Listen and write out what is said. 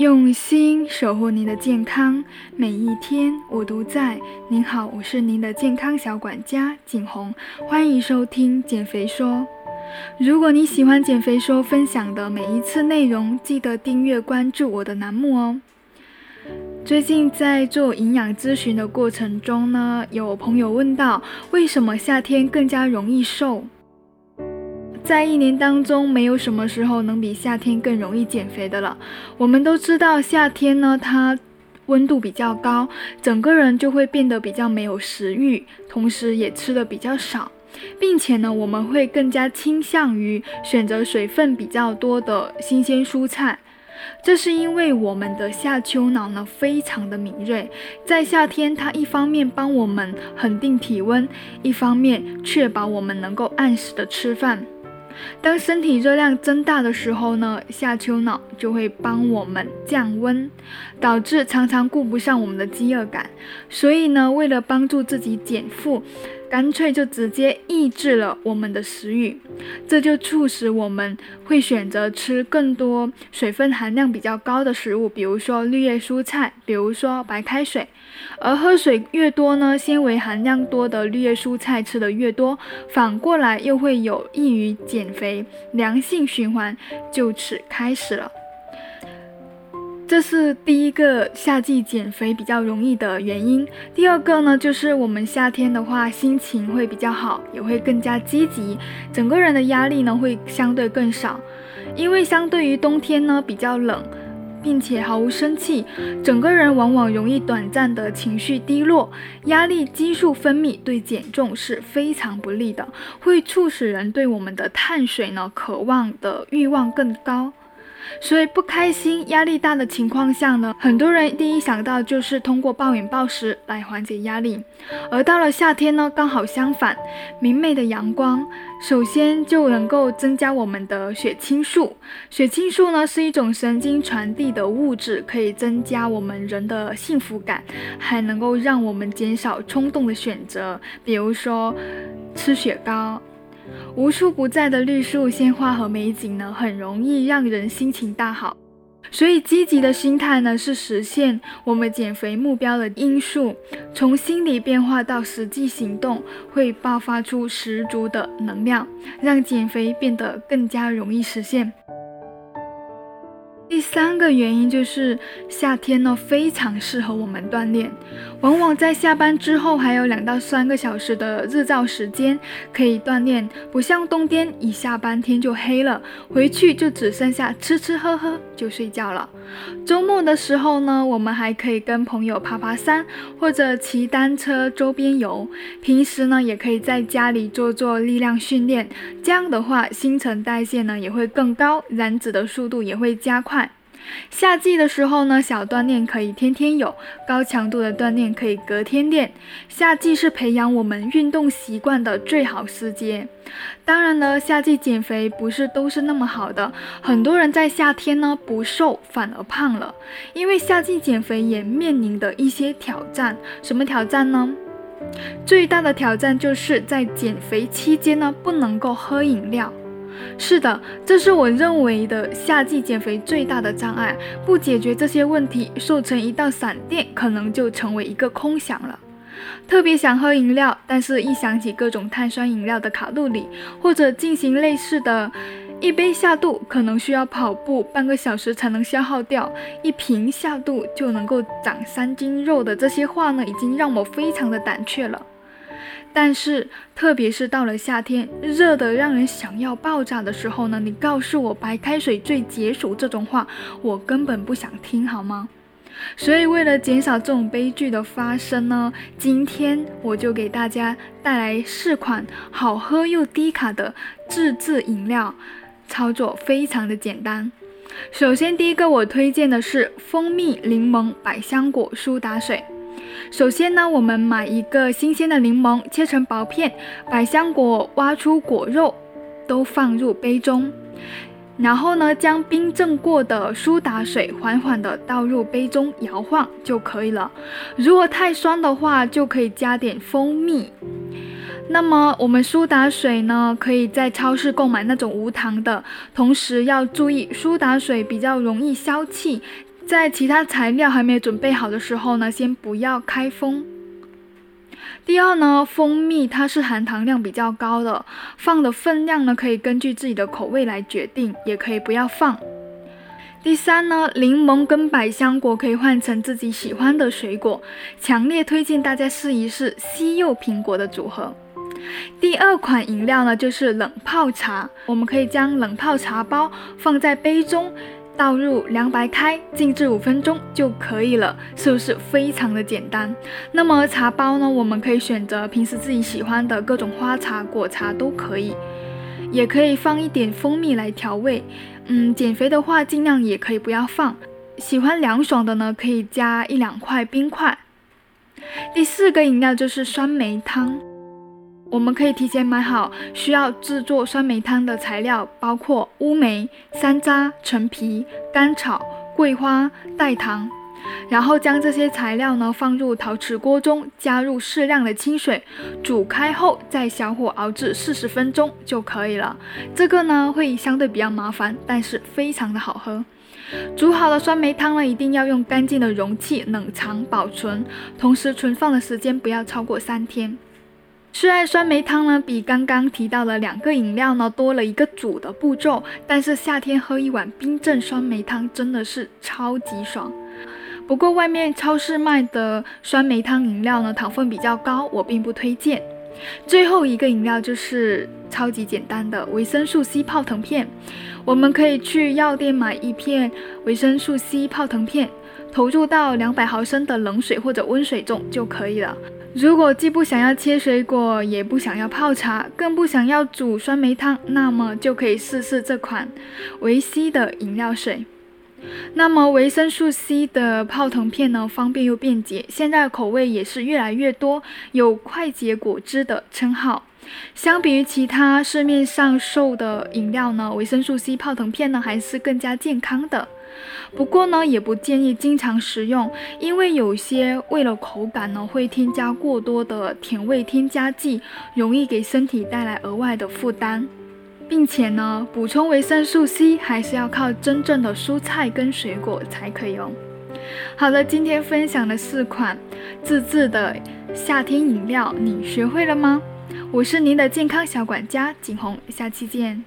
用心守护您的健康，每一天我都在。您好，我是您的健康小管家景红，欢迎收听减肥说。如果你喜欢减肥说分享的每一次内容，记得订阅关注我的栏目哦。最近在做营养咨询的过程中呢，有朋友问到，为什么夏天更加容易瘦？在一年当中，没有什么时候能比夏天更容易减肥的了。我们都知道，夏天呢，它温度比较高，整个人就会变得比较没有食欲，同时也吃的比较少，并且呢，我们会更加倾向于选择水分比较多的新鲜蔬菜。这是因为我们的下丘脑呢非常的敏锐，在夏天它一方面帮我们恒定体温，一方面确保我们能够按时的吃饭。当身体热量增大的时候呢，下丘脑就会帮我们降温，导致常常顾不上我们的饥饿感。所以呢，为了帮助自己减负。干脆就直接抑制了我们的食欲，这就促使我们会选择吃更多水分含量比较高的食物，比如说绿叶蔬菜，比如说白开水。而喝水越多呢，纤维含量多的绿叶蔬菜吃的越多，反过来又会有益于减肥，良性循环就此开始了。这是第一个夏季减肥比较容易的原因。第二个呢，就是我们夏天的话，心情会比较好，也会更加积极，整个人的压力呢会相对更少。因为相对于冬天呢比较冷，并且毫无生气，整个人往往容易短暂的情绪低落，压力激素分泌对减重是非常不利的，会促使人对我们的碳水呢渴望的欲望更高。所以不开心、压力大的情况下呢，很多人第一想到就是通过暴饮暴食来缓解压力。而到了夏天呢，刚好相反，明媚的阳光首先就能够增加我们的血清素。血清素呢是一种神经传递的物质，可以增加我们人的幸福感，还能够让我们减少冲动的选择，比如说吃雪糕。无处不在的绿树、鲜花和美景呢，很容易让人心情大好。所以，积极的心态呢，是实现我们减肥目标的因素。从心理变化到实际行动，会爆发出十足的能量，让减肥变得更加容易实现。第三个原因就是夏天呢非常适合我们锻炼，往往在下班之后还有两到三个小时的日照时间可以锻炼，不像冬天一下班天就黑了，回去就只剩下吃吃喝喝就睡觉了。周末的时候呢，我们还可以跟朋友爬爬山或者骑单车周边游，平时呢也可以在家里做做力量训练，这样的话新陈代谢呢也会更高，燃脂的速度也会加快。夏季的时候呢，小锻炼可以天天有，高强度的锻炼可以隔天练。夏季是培养我们运动习惯的最好时节。当然了，夏季减肥不是都是那么好的，很多人在夏天呢不瘦反而胖了。因为夏季减肥也面临的一些挑战，什么挑战呢？最大的挑战就是在减肥期间呢不能够喝饮料。是的，这是我认为的夏季减肥最大的障碍。不解决这些问题，瘦成一道闪电，可能就成为一个空想了。特别想喝饮料，但是一想起各种碳酸饮料的卡路里，或者进行类似的一杯下肚可能需要跑步半个小时才能消耗掉，一瓶下肚就能够长三斤肉的这些话呢，已经让我非常的胆怯了。但是，特别是到了夏天，热得让人想要爆炸的时候呢，你告诉我白开水最解暑这种话，我根本不想听，好吗？所以，为了减少这种悲剧的发生呢，今天我就给大家带来四款好喝又低卡的自制饮料，操作非常的简单。首先，第一个我推荐的是蜂蜜柠檬百香果苏打水。首先呢，我们买一个新鲜的柠檬，切成薄片，百香果挖出果肉，都放入杯中。然后呢，将冰镇过的苏打水缓缓地倒入杯中，摇晃就可以了。如果太酸的话，就可以加点蜂蜜。那么我们苏打水呢，可以在超市购买那种无糖的，同时要注意苏打水比较容易消气。在其他材料还没有准备好的时候呢，先不要开封。第二呢，蜂蜜它是含糖量比较高的，放的分量呢可以根据自己的口味来决定，也可以不要放。第三呢，柠檬跟百香果可以换成自己喜欢的水果，强烈推荐大家试一试西柚苹果的组合。第二款饮料呢就是冷泡茶，我们可以将冷泡茶包放在杯中。倒入凉白开，静置五分钟就可以了，是不是非常的简单？那么茶包呢？我们可以选择平时自己喜欢的各种花茶、果茶都可以，也可以放一点蜂蜜来调味。嗯，减肥的话尽量也可以不要放。喜欢凉爽的呢，可以加一两块冰块。第四个饮料就是酸梅汤。我们可以提前买好需要制作酸梅汤的材料，包括乌梅、山楂、陈皮、甘草、桂花、代糖，然后将这些材料呢放入陶瓷锅中，加入适量的清水，煮开后再小火熬制四十分钟就可以了。这个呢会相对比较麻烦，但是非常的好喝。煮好的酸梅汤呢，一定要用干净的容器冷藏保存，同时存放的时间不要超过三天。虽然酸梅汤呢比刚刚提到的两个饮料呢多了一个煮的步骤，但是夏天喝一碗冰镇酸梅汤真的是超级爽。不过外面超市卖的酸梅汤饮料呢糖分比较高，我并不推荐。最后一个饮料就是超级简单的维生素 C 泡腾片，我们可以去药店买一片维生素 C 泡腾片，投入到两百毫升的冷水或者温水中就可以了。如果既不想要切水果，也不想要泡茶，更不想要煮酸梅汤，那么就可以试试这款维 C 的饮料水。那么维生素 C 的泡腾片呢，方便又便捷，现在口味也是越来越多，有快捷果汁的称号。相比于其他市面上售的饮料呢，维生素 C 泡腾片呢还是更加健康的。不过呢，也不建议经常食用，因为有些为了口感呢，会添加过多的甜味添加剂，容易给身体带来额外的负担。并且呢，补充维生素 C 还是要靠真正的蔬菜跟水果才可以哦。好了，今天分享的四款自制的夏天饮料，你学会了吗？我是您的健康小管家景红，下期见。